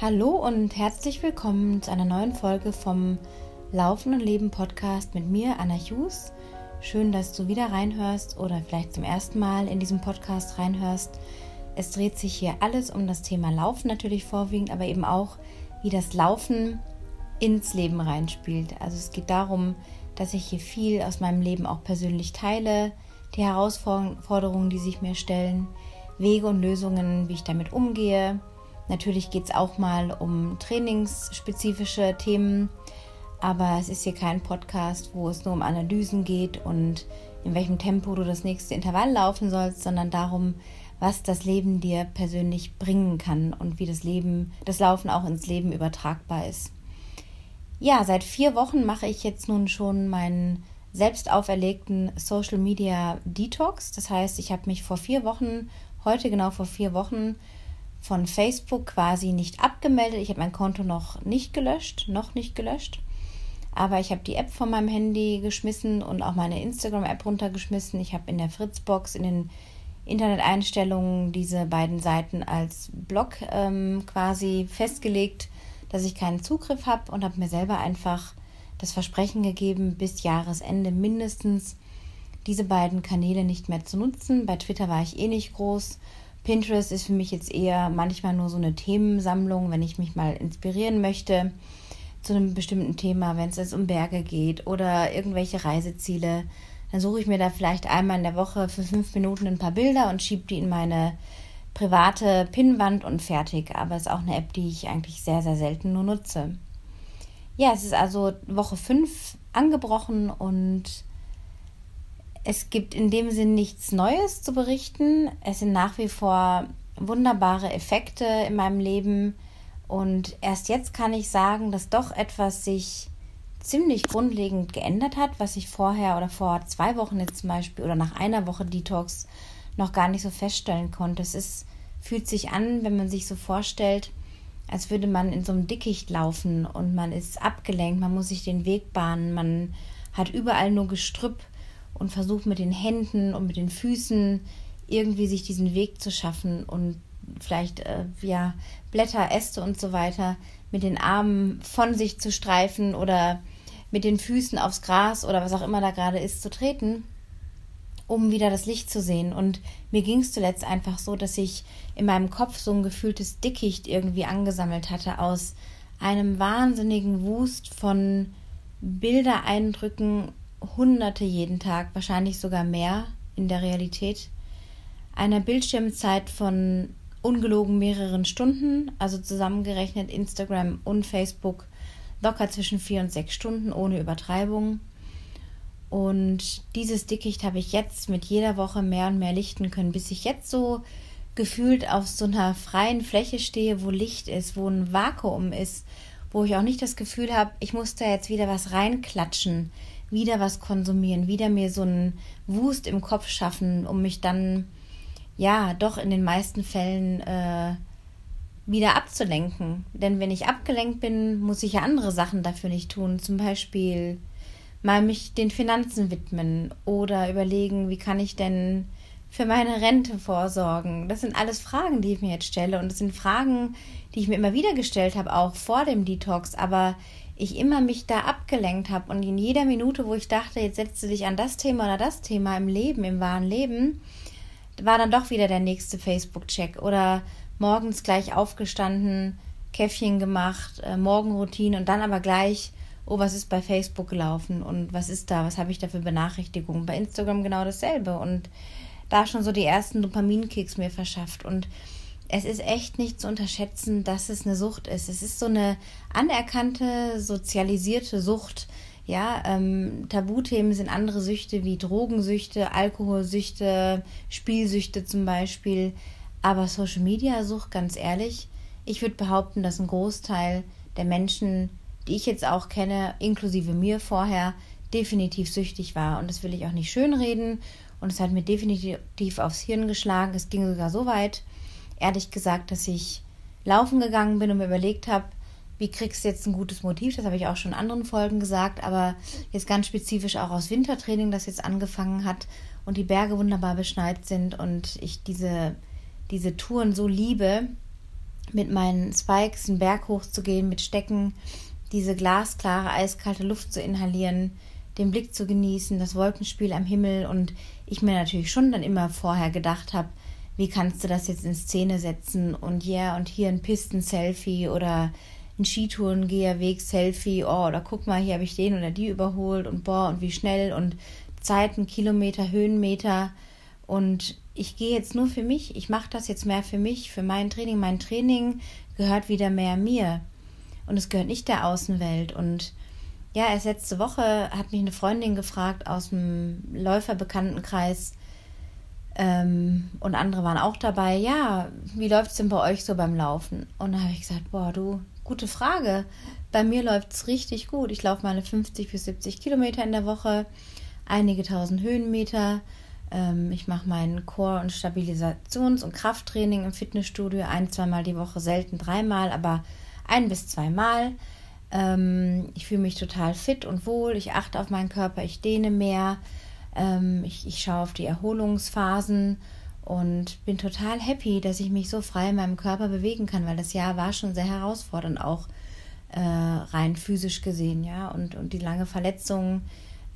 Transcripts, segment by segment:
Hallo und herzlich willkommen zu einer neuen Folge vom Laufen und Leben Podcast mit mir, Anna Hughes. Schön, dass du wieder reinhörst oder vielleicht zum ersten Mal in diesem Podcast reinhörst. Es dreht sich hier alles um das Thema Laufen natürlich vorwiegend, aber eben auch, wie das Laufen ins Leben reinspielt. Also es geht darum, dass ich hier viel aus meinem Leben auch persönlich teile, die Herausforderungen, die sich mir stellen, Wege und Lösungen, wie ich damit umgehe Natürlich geht es auch mal um trainingsspezifische Themen, aber es ist hier kein Podcast, wo es nur um Analysen geht und in welchem Tempo du das nächste Intervall laufen sollst, sondern darum, was das Leben dir persönlich bringen kann und wie das Leben, das Laufen auch ins Leben übertragbar ist. Ja, seit vier Wochen mache ich jetzt nun schon meinen selbst auferlegten Social Media Detox. Das heißt, ich habe mich vor vier Wochen, heute genau vor vier Wochen, von Facebook quasi nicht abgemeldet. Ich habe mein Konto noch nicht gelöscht, noch nicht gelöscht. Aber ich habe die App von meinem Handy geschmissen und auch meine Instagram-App runtergeschmissen. Ich habe in der Fritzbox in den Interneteinstellungen diese beiden Seiten als Blog ähm, quasi festgelegt, dass ich keinen Zugriff habe und habe mir selber einfach das Versprechen gegeben, bis Jahresende mindestens diese beiden Kanäle nicht mehr zu nutzen. Bei Twitter war ich eh nicht groß Pinterest ist für mich jetzt eher manchmal nur so eine Themensammlung, wenn ich mich mal inspirieren möchte zu einem bestimmten Thema, wenn es jetzt um Berge geht oder irgendwelche Reiseziele. Dann suche ich mir da vielleicht einmal in der Woche für fünf Minuten ein paar Bilder und schiebe die in meine private Pinnwand und fertig. Aber es ist auch eine App, die ich eigentlich sehr, sehr selten nur nutze. Ja, es ist also Woche 5 angebrochen und es gibt in dem Sinn nichts Neues zu berichten. Es sind nach wie vor wunderbare Effekte in meinem Leben. Und erst jetzt kann ich sagen, dass doch etwas sich ziemlich grundlegend geändert hat, was ich vorher oder vor zwei Wochen jetzt zum Beispiel oder nach einer Woche Detox noch gar nicht so feststellen konnte. Es ist, fühlt sich an, wenn man sich so vorstellt, als würde man in so einem Dickicht laufen und man ist abgelenkt, man muss sich den Weg bahnen, man hat überall nur Gestrüpp und versucht mit den Händen und mit den Füßen irgendwie sich diesen Weg zu schaffen und vielleicht äh, ja Blätter, Äste und so weiter mit den Armen von sich zu streifen oder mit den Füßen aufs Gras oder was auch immer da gerade ist zu treten, um wieder das Licht zu sehen. Und mir ging es zuletzt einfach so, dass ich in meinem Kopf so ein gefühltes Dickicht irgendwie angesammelt hatte aus einem wahnsinnigen Wust von Bildereindrücken Hunderte jeden Tag, wahrscheinlich sogar mehr in der Realität. Einer Bildschirmzeit von ungelogen mehreren Stunden, also zusammengerechnet Instagram und Facebook locker zwischen vier und sechs Stunden ohne Übertreibung. Und dieses Dickicht habe ich jetzt mit jeder Woche mehr und mehr lichten können, bis ich jetzt so gefühlt auf so einer freien Fläche stehe, wo Licht ist, wo ein Vakuum ist, wo ich auch nicht das Gefühl habe, ich muss da jetzt wieder was reinklatschen wieder was konsumieren, wieder mir so einen Wust im Kopf schaffen, um mich dann ja doch in den meisten Fällen äh, wieder abzulenken. Denn wenn ich abgelenkt bin, muss ich ja andere Sachen dafür nicht tun. Zum Beispiel mal mich den Finanzen widmen oder überlegen, wie kann ich denn für meine Rente vorsorgen? Das sind alles Fragen, die ich mir jetzt stelle. Und das sind Fragen, die ich mir immer wieder gestellt habe, auch vor dem Detox. Aber ich immer mich da abgelenkt habe und in jeder Minute, wo ich dachte, jetzt setzt du dich an das Thema oder das Thema im Leben, im wahren Leben, war dann doch wieder der nächste Facebook-Check oder morgens gleich aufgestanden, Käffchen gemacht, äh, Morgenroutine und dann aber gleich, oh, was ist bei Facebook gelaufen und was ist da, was habe ich da für Benachrichtigungen? Bei Instagram genau dasselbe und da schon so die ersten Dopaminkicks mir verschafft und es ist echt nicht zu unterschätzen, dass es eine Sucht ist. Es ist so eine anerkannte, sozialisierte Sucht. Ja, ähm, Tabuthemen sind andere Süchte wie Drogensüchte, Alkoholsüchte, Spielsüchte zum Beispiel. Aber Social Media Sucht, ganz ehrlich, ich würde behaupten, dass ein Großteil der Menschen, die ich jetzt auch kenne, inklusive mir vorher, definitiv süchtig war. Und das will ich auch nicht schönreden. Und es hat mir definitiv aufs Hirn geschlagen. Es ging sogar so weit, ehrlich gesagt, dass ich laufen gegangen bin und mir überlegt habe, wie kriegst du jetzt ein gutes Motiv? Das habe ich auch schon in anderen Folgen gesagt, aber jetzt ganz spezifisch auch aus Wintertraining, das jetzt angefangen hat und die Berge wunderbar beschneit sind und ich diese, diese Touren so liebe, mit meinen Spikes einen Berg hochzugehen, mit Stecken, diese glasklare, eiskalte Luft zu inhalieren, den Blick zu genießen, das Wolkenspiel am Himmel und ich mir natürlich schon dann immer vorher gedacht habe, wie kannst du das jetzt in Szene setzen und ja, yeah, und hier ein Pisten-Selfie oder ein Skitourengeherweg-Selfie, oh, oder guck mal, hier habe ich den oder die überholt und boah, und wie schnell und Zeiten, Kilometer, Höhenmeter und ich gehe jetzt nur für mich, ich mache das jetzt mehr für mich, für mein Training. Mein Training gehört wieder mehr mir und es gehört nicht der Außenwelt. Und ja, erst letzte Woche hat mich eine Freundin gefragt aus dem Läuferbekanntenkreis ähm, und andere waren auch dabei. Ja, wie läuft es denn bei euch so beim Laufen? Und da habe ich gesagt, boah, du, gute Frage. Bei mir läuft es richtig gut. Ich laufe meine 50 bis 70 Kilometer in der Woche, einige tausend Höhenmeter. Ähm, ich mache mein Core- und Stabilisations- und Krafttraining im Fitnessstudio ein, zweimal die Woche, selten dreimal, aber ein bis zweimal. Ähm, ich fühle mich total fit und wohl. Ich achte auf meinen Körper, ich dehne mehr. Ähm, ich, ich schaue auf die Erholungsphasen und bin total happy, dass ich mich so frei in meinem Körper bewegen kann, weil das Jahr war schon sehr herausfordernd, auch äh, rein physisch gesehen, ja. Und, und die lange Verletzung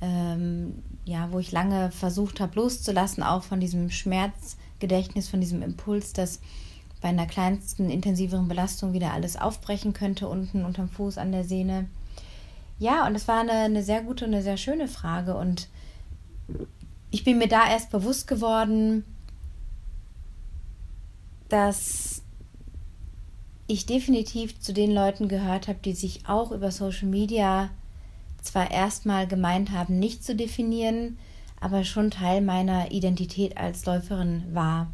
ähm, ja, wo ich lange versucht habe loszulassen, auch von diesem Schmerzgedächtnis, von diesem Impuls, dass bei einer kleinsten intensiveren Belastung wieder alles aufbrechen könnte unten unterm Fuß an der Sehne. Ja, und es war eine, eine sehr gute und eine sehr schöne Frage und ich bin mir da erst bewusst geworden, dass ich definitiv zu den Leuten gehört habe, die sich auch über Social Media zwar erstmal gemeint haben, nicht zu definieren, aber schon Teil meiner Identität als Läuferin war.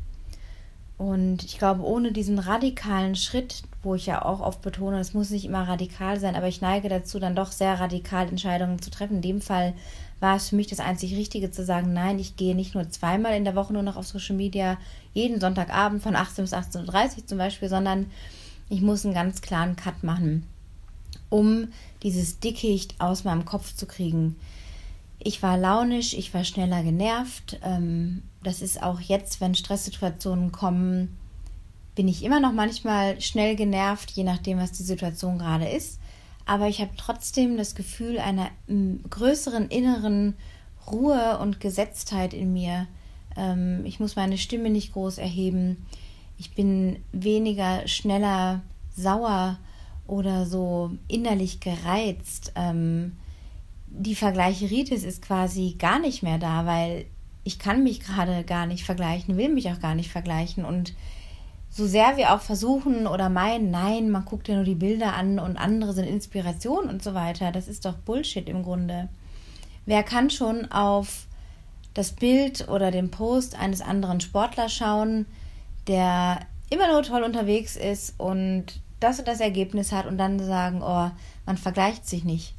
Und ich glaube, ohne diesen radikalen Schritt, wo ich ja auch oft betone, es muss nicht immer radikal sein, aber ich neige dazu, dann doch sehr radikal Entscheidungen zu treffen. In dem Fall war es für mich das einzig Richtige zu sagen, nein, ich gehe nicht nur zweimal in der Woche nur noch auf Social Media, jeden Sonntagabend von 18 bis 18.30 Uhr zum Beispiel, sondern ich muss einen ganz klaren Cut machen um dieses Dickicht aus meinem Kopf zu kriegen. Ich war launisch, ich war schneller genervt. Ähm, das ist auch jetzt, wenn Stresssituationen kommen, bin ich immer noch manchmal schnell genervt, je nachdem, was die Situation gerade ist. Aber ich habe trotzdem das Gefühl einer größeren inneren Ruhe und Gesetztheit in mir. Ähm, ich muss meine Stimme nicht groß erheben. Ich bin weniger schneller sauer oder so innerlich gereizt. Ähm, die Vergleicheritis ist quasi gar nicht mehr da, weil ich kann mich gerade gar nicht vergleichen, will mich auch gar nicht vergleichen. Und so sehr wir auch versuchen oder meinen, nein, man guckt ja nur die Bilder an und andere sind Inspiration und so weiter, das ist doch Bullshit im Grunde. Wer kann schon auf das Bild oder den Post eines anderen Sportlers schauen, der immer nur toll unterwegs ist und das und das Ergebnis hat und dann sagen, oh, man vergleicht sich nicht.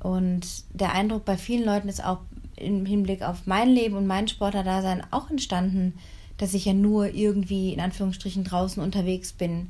Und der Eindruck bei vielen Leuten ist auch im Hinblick auf mein Leben und mein Sportlerdasein auch entstanden, dass ich ja nur irgendwie in Anführungsstrichen draußen unterwegs bin.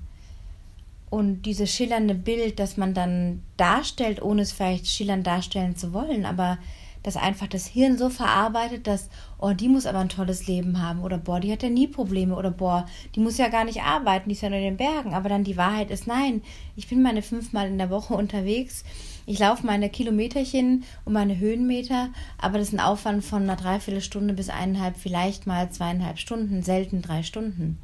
Und dieses schillernde Bild, das man dann darstellt, ohne es vielleicht schillernd darstellen zu wollen, aber dass einfach das Hirn so verarbeitet, dass, oh, die muss aber ein tolles Leben haben oder boah, die hat ja nie Probleme oder boah, die muss ja gar nicht arbeiten, die ist ja nur in den Bergen. Aber dann die Wahrheit ist, nein, ich bin meine fünfmal in der Woche unterwegs. Ich laufe meine Kilometerchen und meine Höhenmeter, aber das ist ein Aufwand von einer Dreiviertelstunde bis eineinhalb, vielleicht mal zweieinhalb Stunden, selten drei Stunden.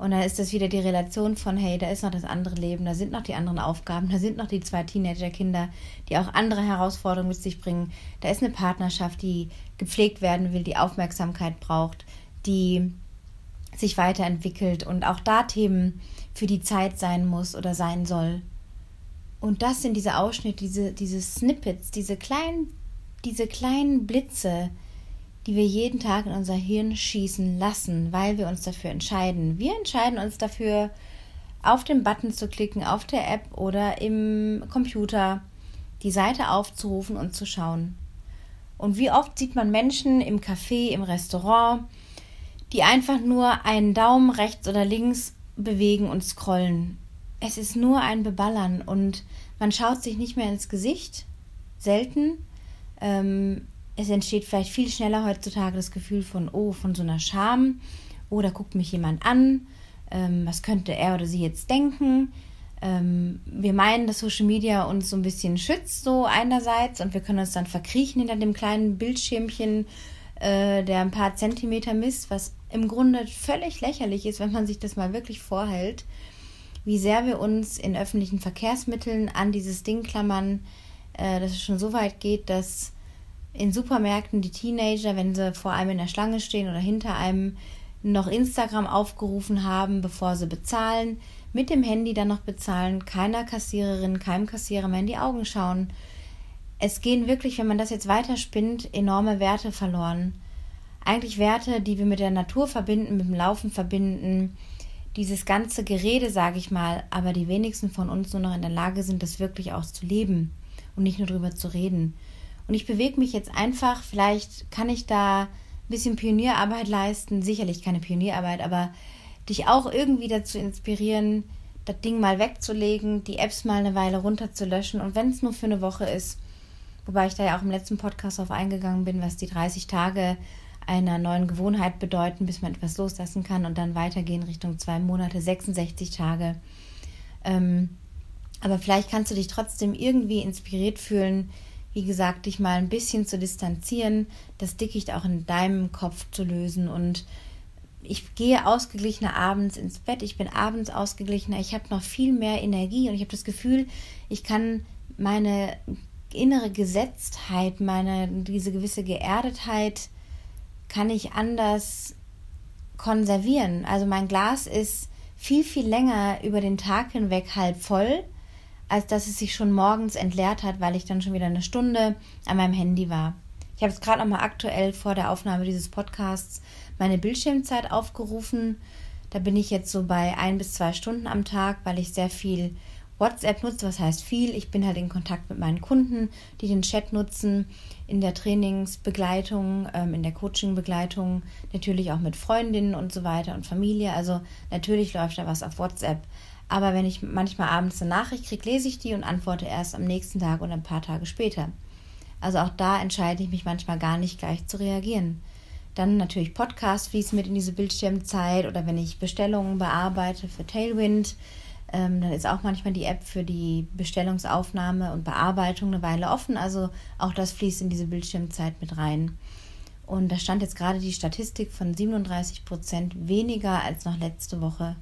Und dann ist das wieder die Relation von, hey, da ist noch das andere Leben, da sind noch die anderen Aufgaben, da sind noch die zwei Teenagerkinder, die auch andere Herausforderungen mit sich bringen. Da ist eine Partnerschaft, die gepflegt werden will, die Aufmerksamkeit braucht, die sich weiterentwickelt und auch da Themen für die Zeit sein muss oder sein soll. Und das sind diese Ausschnitte, diese, diese Snippets, diese kleinen, diese kleinen Blitze, die wir jeden Tag in unser Hirn schießen lassen, weil wir uns dafür entscheiden. Wir entscheiden uns dafür, auf den Button zu klicken, auf der App oder im Computer die Seite aufzurufen und zu schauen. Und wie oft sieht man Menschen im Café, im Restaurant, die einfach nur einen Daumen rechts oder links bewegen und scrollen. Es ist nur ein Beballern und man schaut sich nicht mehr ins Gesicht, selten. Ähm, es entsteht vielleicht viel schneller heutzutage das Gefühl von, oh, von so einer Scham, oh, da guckt mich jemand an, ähm, was könnte er oder sie jetzt denken. Ähm, wir meinen, dass Social Media uns so ein bisschen schützt, so einerseits, und wir können uns dann verkriechen hinter dem kleinen Bildschirmchen, äh, der ein paar Zentimeter misst, was im Grunde völlig lächerlich ist, wenn man sich das mal wirklich vorhält, wie sehr wir uns in öffentlichen Verkehrsmitteln an dieses Ding klammern, äh, dass es schon so weit geht, dass in Supermärkten die Teenager, wenn sie vor einem in der Schlange stehen oder hinter einem, noch Instagram aufgerufen haben, bevor sie bezahlen, mit dem Handy dann noch bezahlen, keiner Kassiererin, keinem Kassierer mehr in die Augen schauen. Es gehen wirklich, wenn man das jetzt weiterspinnt, enorme Werte verloren. Eigentlich Werte, die wir mit der Natur verbinden, mit dem Laufen verbinden, dieses ganze Gerede, sage ich mal, aber die wenigsten von uns nur noch in der Lage sind, das wirklich auch zu leben und nicht nur darüber zu reden. Und ich bewege mich jetzt einfach, vielleicht kann ich da ein bisschen Pionierarbeit leisten, sicherlich keine Pionierarbeit, aber dich auch irgendwie dazu inspirieren, das Ding mal wegzulegen, die Apps mal eine Weile runterzulöschen und wenn es nur für eine Woche ist, wobei ich da ja auch im letzten Podcast auf eingegangen bin, was die 30 Tage einer neuen Gewohnheit bedeuten, bis man etwas loslassen kann und dann weitergehen Richtung zwei Monate, 66 Tage. Ähm, aber vielleicht kannst du dich trotzdem irgendwie inspiriert fühlen, wie gesagt, dich mal ein bisschen zu distanzieren, das Dickicht auch in deinem Kopf zu lösen und ich gehe ausgeglichener abends ins Bett, ich bin abends ausgeglichener, ich habe noch viel mehr Energie und ich habe das Gefühl, ich kann meine innere Gesetztheit, meine diese gewisse Geerdetheit kann ich anders konservieren. Also mein Glas ist viel, viel länger über den Tag hinweg halb voll, als dass es sich schon morgens entleert hat, weil ich dann schon wieder eine Stunde an meinem Handy war. Ich habe es gerade nochmal aktuell vor der Aufnahme dieses Podcasts meine Bildschirmzeit aufgerufen. Da bin ich jetzt so bei ein bis zwei Stunden am Tag, weil ich sehr viel WhatsApp nutze, was heißt viel. Ich bin halt in Kontakt mit meinen Kunden, die den Chat nutzen, in der Trainingsbegleitung, ähm, in der Coachingbegleitung, natürlich auch mit Freundinnen und so weiter und Familie. Also natürlich läuft da was auf WhatsApp. Aber wenn ich manchmal abends eine Nachricht kriege, lese ich die und antworte erst am nächsten Tag oder ein paar Tage später. Also auch da entscheide ich mich manchmal gar nicht gleich zu reagieren. Dann natürlich Podcasts fließen mit in diese Bildschirmzeit oder wenn ich Bestellungen bearbeite für Tailwind, ähm, dann ist auch manchmal die App für die Bestellungsaufnahme und Bearbeitung eine Weile offen. Also auch das fließt in diese Bildschirmzeit mit rein. Und da stand jetzt gerade die Statistik von 37 Prozent weniger als noch letzte Woche.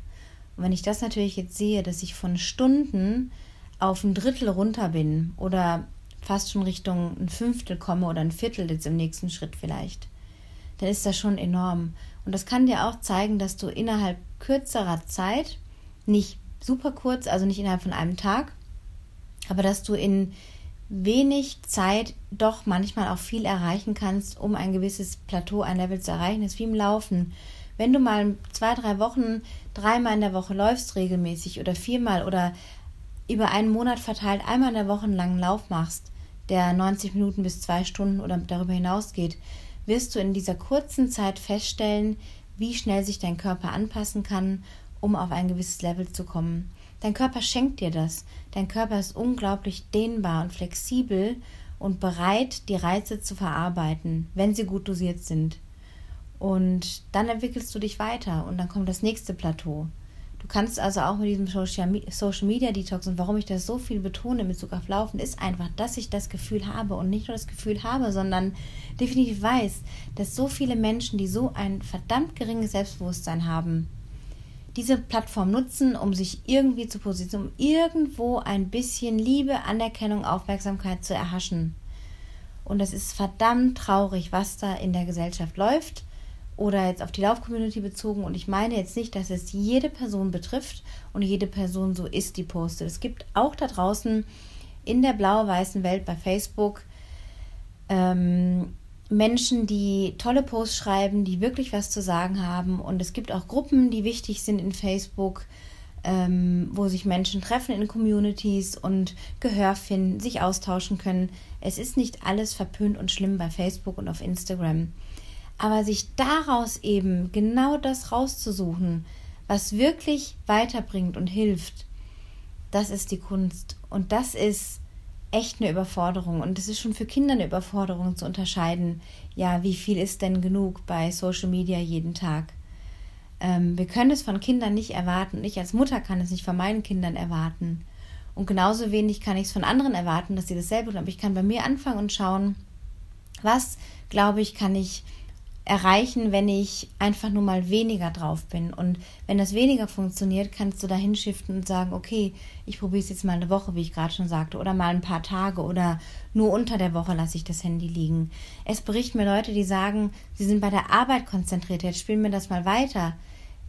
Und wenn ich das natürlich jetzt sehe, dass ich von Stunden auf ein Drittel runter bin oder fast schon Richtung ein Fünftel komme oder ein Viertel jetzt im nächsten Schritt vielleicht, dann ist das schon enorm. Und das kann dir auch zeigen, dass du innerhalb kürzerer Zeit nicht super kurz, also nicht innerhalb von einem Tag, aber dass du in wenig Zeit doch manchmal auch viel erreichen kannst, um ein gewisses Plateau, ein Level zu erreichen. Das ist wie im Laufen. Wenn du mal zwei, drei Wochen, dreimal in der Woche läufst regelmäßig oder viermal oder über einen Monat verteilt einmal in der Woche einen langen Lauf machst, der 90 Minuten bis zwei Stunden oder darüber hinaus geht, wirst du in dieser kurzen Zeit feststellen, wie schnell sich dein Körper anpassen kann um auf ein gewisses Level zu kommen. Dein Körper schenkt dir das. Dein Körper ist unglaublich dehnbar und flexibel und bereit, die Reize zu verarbeiten, wenn sie gut dosiert sind. Und dann entwickelst du dich weiter und dann kommt das nächste Plateau. Du kannst also auch mit diesem Social Media Detox und warum ich das so viel betone in Bezug auf Laufen, ist einfach, dass ich das Gefühl habe und nicht nur das Gefühl habe, sondern definitiv weiß, dass so viele Menschen, die so ein verdammt geringes Selbstbewusstsein haben, diese Plattform nutzen, um sich irgendwie zu positionieren, um irgendwo ein bisschen Liebe, Anerkennung, Aufmerksamkeit zu erhaschen. Und es ist verdammt traurig, was da in der Gesellschaft läuft oder jetzt auf die Lauf-Community bezogen. Und ich meine jetzt nicht, dass es jede Person betrifft und jede Person so ist, die postet. Es gibt auch da draußen in der blau-weißen Welt bei Facebook ähm, Menschen, die tolle Posts schreiben, die wirklich was zu sagen haben. Und es gibt auch Gruppen, die wichtig sind in Facebook, ähm, wo sich Menschen treffen in Communities und Gehör finden, sich austauschen können. Es ist nicht alles verpönt und schlimm bei Facebook und auf Instagram. Aber sich daraus eben genau das rauszusuchen, was wirklich weiterbringt und hilft, das ist die Kunst. Und das ist echt eine Überforderung und es ist schon für Kinder eine Überforderung zu unterscheiden, ja, wie viel ist denn genug bei Social Media jeden Tag. Ähm, wir können es von Kindern nicht erwarten. Ich als Mutter kann es nicht von meinen Kindern erwarten. Und genauso wenig kann ich es von anderen erwarten, dass sie dasselbe tun. Aber ich kann bei mir anfangen und schauen, was, glaube ich, kann ich erreichen, wenn ich einfach nur mal weniger drauf bin. Und wenn das weniger funktioniert, kannst du da hinschiften und sagen, okay, ich probiere es jetzt mal eine Woche, wie ich gerade schon sagte, oder mal ein paar Tage oder nur unter der Woche lasse ich das Handy liegen. Es berichten mir Leute, die sagen, sie sind bei der Arbeit konzentriert, jetzt spielen wir das mal weiter,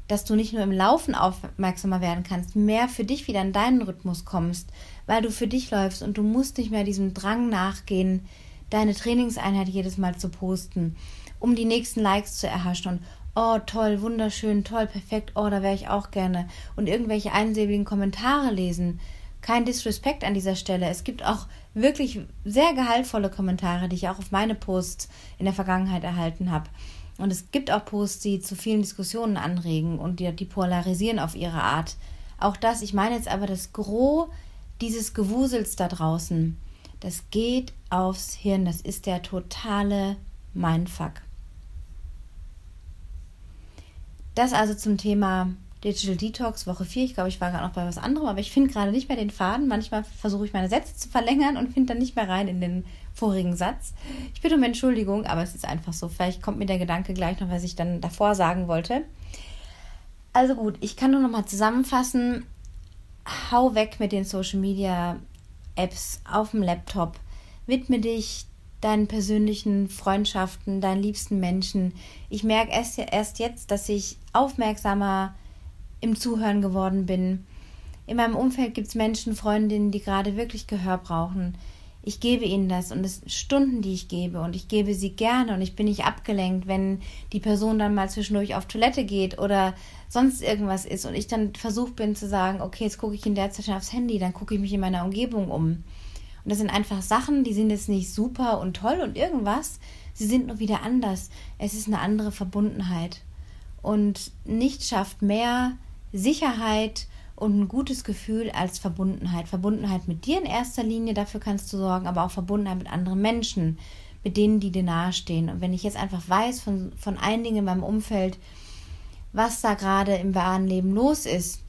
dass du nicht nur im Laufen aufmerksamer werden kannst, mehr für dich wieder in deinen Rhythmus kommst, weil du für dich läufst und du musst nicht mehr diesem Drang nachgehen, deine Trainingseinheit jedes Mal zu posten um die nächsten Likes zu erhaschen und oh toll, wunderschön, toll, perfekt, oh, da wäre ich auch gerne und irgendwelche einsilbigen Kommentare lesen. Kein Disrespect an dieser Stelle. Es gibt auch wirklich sehr gehaltvolle Kommentare, die ich auch auf meine Posts in der Vergangenheit erhalten habe. Und es gibt auch Posts, die zu vielen Diskussionen anregen und die, die polarisieren auf ihre Art. Auch das, ich meine jetzt aber das Gros dieses Gewusels da draußen, das geht aufs Hirn. Das ist der totale Mindfuck. Das also zum Thema Digital Detox Woche 4. Ich glaube, ich war gerade noch bei was anderem, aber ich finde gerade nicht mehr den Faden. Manchmal versuche ich meine Sätze zu verlängern und finde dann nicht mehr rein in den vorigen Satz. Ich bitte um Entschuldigung, aber es ist einfach so. Vielleicht kommt mir der Gedanke gleich noch, was ich dann davor sagen wollte. Also gut, ich kann nur noch mal zusammenfassen. Hau weg mit den Social Media Apps auf dem Laptop. Widme dich deinen persönlichen Freundschaften, deinen liebsten Menschen. Ich merke erst, erst jetzt, dass ich aufmerksamer im Zuhören geworden bin. In meinem Umfeld gibt es Menschen, Freundinnen, die gerade wirklich Gehör brauchen. Ich gebe ihnen das und es sind Stunden, die ich gebe und ich gebe sie gerne und ich bin nicht abgelenkt, wenn die Person dann mal zwischendurch auf Toilette geht oder sonst irgendwas ist und ich dann versucht bin zu sagen, okay, jetzt gucke ich in der Zeit aufs Handy, dann gucke ich mich in meiner Umgebung um. Und das sind einfach Sachen, die sind jetzt nicht super und toll und irgendwas. Sie sind nur wieder anders. Es ist eine andere Verbundenheit. Und nichts schafft mehr Sicherheit und ein gutes Gefühl als Verbundenheit. Verbundenheit mit dir in erster Linie, dafür kannst du sorgen, aber auch Verbundenheit mit anderen Menschen, mit denen, die dir nahestehen. Und wenn ich jetzt einfach weiß von, von einigen in meinem Umfeld, was da gerade im wahren Leben los ist,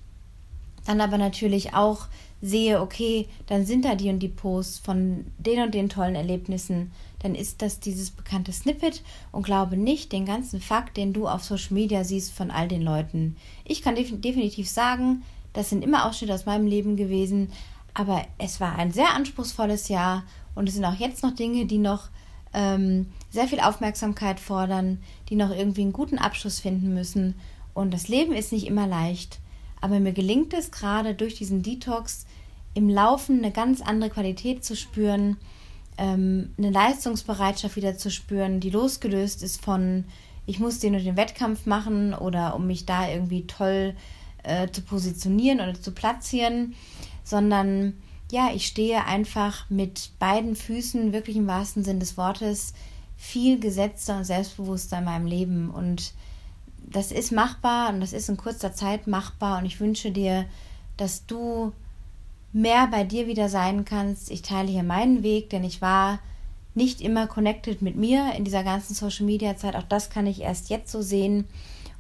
dann aber natürlich auch sehe, okay, dann sind da die und die Posts von den und den tollen Erlebnissen, dann ist das dieses bekannte Snippet und glaube nicht den ganzen Fakt, den du auf Social Media siehst von all den Leuten. Ich kann definitiv sagen, das sind immer Ausschnitte aus meinem Leben gewesen, aber es war ein sehr anspruchsvolles Jahr und es sind auch jetzt noch Dinge, die noch ähm, sehr viel Aufmerksamkeit fordern, die noch irgendwie einen guten Abschluss finden müssen. Und das Leben ist nicht immer leicht. Aber mir gelingt es gerade durch diesen Detox im Laufen eine ganz andere Qualität zu spüren, ähm, eine Leistungsbereitschaft wieder zu spüren, die losgelöst ist von, ich muss den und den Wettkampf machen oder um mich da irgendwie toll äh, zu positionieren oder zu platzieren, sondern ja, ich stehe einfach mit beiden Füßen, wirklich im wahrsten Sinn des Wortes, viel gesetzter und selbstbewusster in meinem Leben. Und das ist machbar und das ist in kurzer Zeit machbar und ich wünsche dir, dass du mehr bei dir wieder sein kannst. Ich teile hier meinen Weg, denn ich war nicht immer connected mit mir in dieser ganzen Social Media Zeit. Auch das kann ich erst jetzt so sehen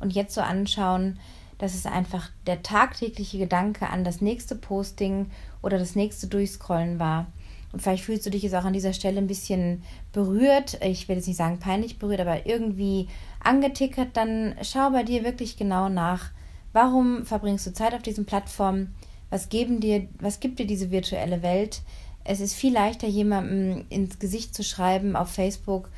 und jetzt so anschauen, dass es einfach der tagtägliche Gedanke an das nächste Posting oder das nächste Durchscrollen war. Und vielleicht fühlst du dich jetzt auch an dieser Stelle ein bisschen berührt. Ich will jetzt nicht sagen peinlich berührt, aber irgendwie angetickert. Dann schau bei dir wirklich genau nach. Warum verbringst du Zeit auf diesen Plattformen? Was geben dir, was gibt dir diese virtuelle Welt? Es ist viel leichter, jemandem ins Gesicht zu schreiben auf Facebook,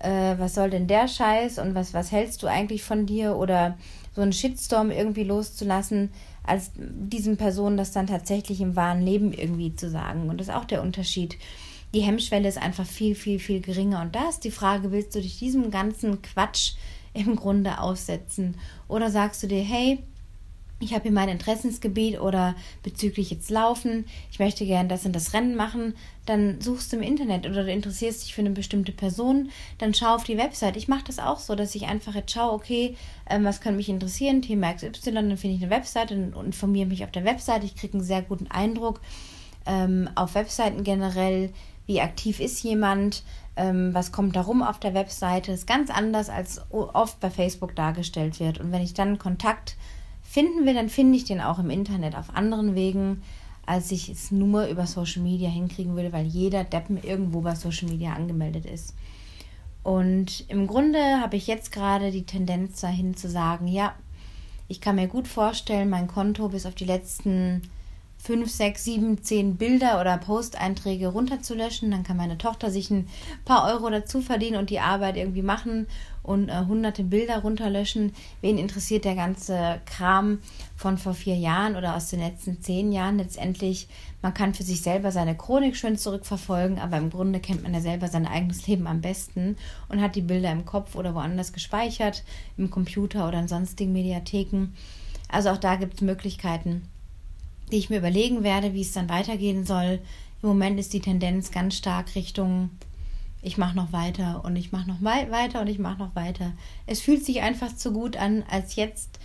äh, was soll denn der Scheiß und was, was hältst du eigentlich von dir oder so einen Shitstorm irgendwie loszulassen, als diesen Personen das dann tatsächlich im wahren Leben irgendwie zu sagen. Und das ist auch der Unterschied. Die Hemmschwelle ist einfach viel, viel, viel geringer. Und da ist die Frage, willst du dich diesem ganzen Quatsch im Grunde aussetzen? Oder sagst du dir, hey, ich habe hier mein Interessensgebiet oder bezüglich jetzt Laufen, ich möchte gerne das und das Rennen machen, dann suchst du im Internet oder du interessierst dich für eine bestimmte Person, dann schau auf die Website. Ich mache das auch so, dass ich einfach jetzt schaue, okay, ähm, was könnte mich interessieren, Thema XY, dann finde ich eine Website und, informiere mich auf der Website. Ich kriege einen sehr guten Eindruck ähm, auf Webseiten generell, wie aktiv ist jemand, ähm, was kommt da rum auf der Webseite. Das ist ganz anders, als oft bei Facebook dargestellt wird. Und wenn ich dann Kontakt finden will, dann finde ich den auch im Internet auf anderen Wegen, als ich es nur über Social Media hinkriegen will, weil jeder Deppen irgendwo bei Social Media angemeldet ist. Und im Grunde habe ich jetzt gerade die Tendenz dahin zu sagen, ja, ich kann mir gut vorstellen, mein Konto bis auf die letzten 5, 6, 7, 10 Bilder oder Posteinträge runterzulöschen. Dann kann meine Tochter sich ein paar Euro dazu verdienen und die Arbeit irgendwie machen und äh, hunderte Bilder runterlöschen. Wen interessiert der ganze Kram von vor vier Jahren oder aus den letzten zehn Jahren? Letztendlich, man kann für sich selber seine Chronik schön zurückverfolgen, aber im Grunde kennt man ja selber sein eigenes Leben am besten und hat die Bilder im Kopf oder woanders gespeichert, im Computer oder in sonstigen Mediatheken. Also auch da gibt es Möglichkeiten die ich mir überlegen werde, wie es dann weitergehen soll. Im Moment ist die Tendenz ganz stark Richtung, ich mache noch weiter und ich mache noch weiter und ich mache noch weiter. Es fühlt sich einfach zu gut an, als jetzt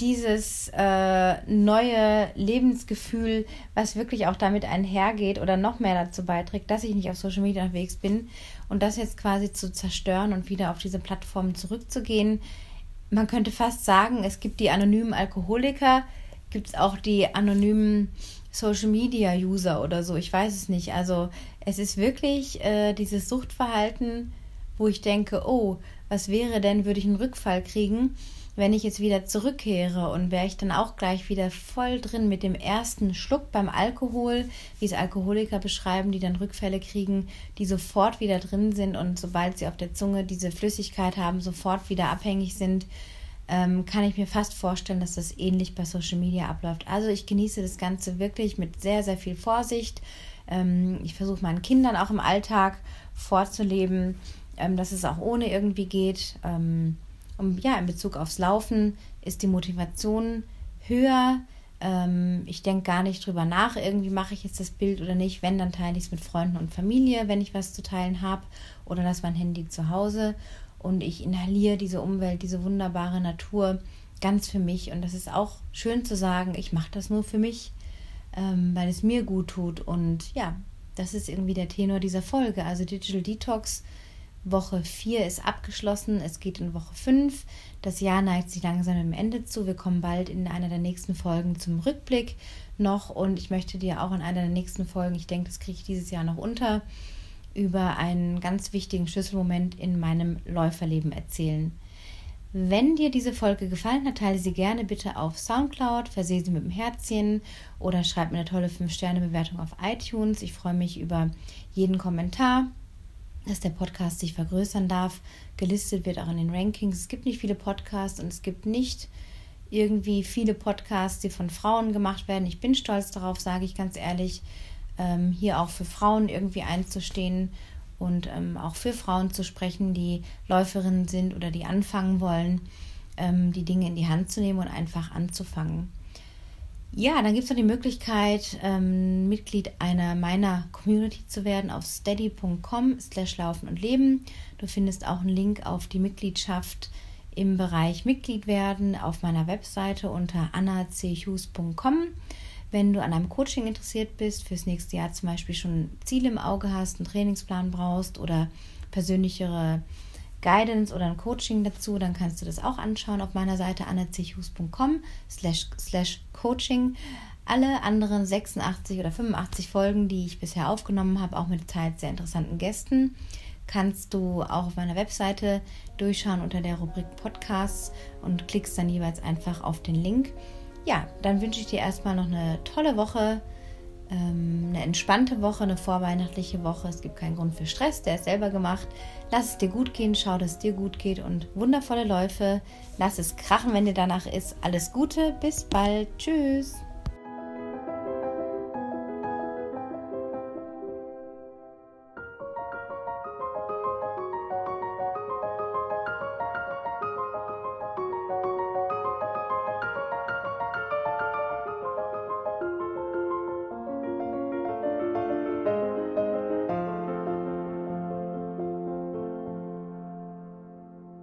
dieses äh, neue Lebensgefühl, was wirklich auch damit einhergeht oder noch mehr dazu beiträgt, dass ich nicht auf Social Media unterwegs bin und das jetzt quasi zu zerstören und wieder auf diese Plattformen zurückzugehen. Man könnte fast sagen, es gibt die anonymen Alkoholiker, gibt es auch die anonymen Social Media User oder so. Ich weiß es nicht. Also es ist wirklich äh, dieses Suchtverhalten, wo ich denke, oh, was wäre denn, würde ich einen Rückfall kriegen, wenn ich jetzt wieder zurückkehre und wäre ich dann auch gleich wieder voll drin mit dem ersten Schluck beim Alkohol, wie es Alkoholiker beschreiben, die dann Rückfälle kriegen, die sofort wieder drin sind und sobald sie auf der Zunge diese Flüssigkeit haben, sofort wieder abhängig sind ähm, kann ich mir fast vorstellen, dass das ähnlich bei Social Media abläuft. Also ich genieße das Ganze wirklich mit sehr, sehr viel Vorsicht. Ähm, ich versuche meinen Kindern auch im Alltag vorzuleben, ähm, dass es auch ohne irgendwie geht. Ähm, und ja, in Bezug aufs Laufen ist die Motivation höher. Ähm, ich denke gar nicht drüber nach, irgendwie mache ich jetzt das Bild oder nicht. Wenn, dann teile ich es mit Freunden und Familie, wenn ich was zu teilen habe oder lasse mein Handy zu Hause und ich inhaliere diese Umwelt, diese wunderbare Natur ganz für mich. Und das ist auch schön zu sagen, ich mache das nur für mich, ähm, weil es mir gut tut. Und ja, das ist irgendwie der Tenor dieser Folge. Also Digital Detox Woche 4 ist abgeschlossen, es geht in Woche 5. Das Jahr neigt sich langsam dem Ende zu. Wir kommen bald in einer der nächsten Folgen zum Rückblick noch und ich möchte dir auch in einer der nächsten Folgen, ich denke, das kriege ich dieses Jahr noch unter, über einen ganz wichtigen Schlüsselmoment in meinem Läuferleben erzählen. Wenn dir diese Folge gefallen hat, teile sie gerne bitte auf Soundcloud, versehe sie mit einem Herzchen oder schreib mir eine tolle 5-Sterne-Bewertung auf iTunes. Ich freue mich über jeden Kommentar, dass der Podcast sich vergrößern darf, gelistet wird auch in den Rankings. Es gibt nicht viele Podcasts und es gibt nicht irgendwie viele Podcasts, die von Frauen gemacht werden. Ich bin stolz darauf, sage ich ganz ehrlich ähm, hier auch für Frauen irgendwie einzustehen und ähm, auch für Frauen zu sprechen, die Läuferinnen sind oder die anfangen wollen, ähm, die Dinge in die Hand zu nehmen und einfach anzufangen. Ja, dann gibt es noch die Möglichkeit, ähm, Mitglied einer meiner Community zu werden auf steady.com slash laufen und leben. Du findest auch einen Link auf die Mitgliedschaft im Bereich Mitglied werden auf meiner Webseite unter annachughes.com. Wenn du an einem Coaching interessiert bist, fürs nächste Jahr zum Beispiel schon Ziele im Auge hast, einen Trainingsplan brauchst oder persönlichere Guidance oder ein Coaching dazu, dann kannst du das auch anschauen auf meiner Seite annezechus.com slash, slash coaching. Alle anderen 86 oder 85 Folgen, die ich bisher aufgenommen habe, auch mit teils sehr interessanten Gästen, kannst du auch auf meiner Webseite durchschauen unter der Rubrik Podcasts und klickst dann jeweils einfach auf den Link ja, dann wünsche ich dir erstmal noch eine tolle Woche, ähm, eine entspannte Woche, eine vorweihnachtliche Woche. Es gibt keinen Grund für Stress, der ist selber gemacht. Lass es dir gut gehen, schau, dass es dir gut geht und wundervolle Läufe. Lass es krachen, wenn dir danach ist. Alles Gute, bis bald. Tschüss.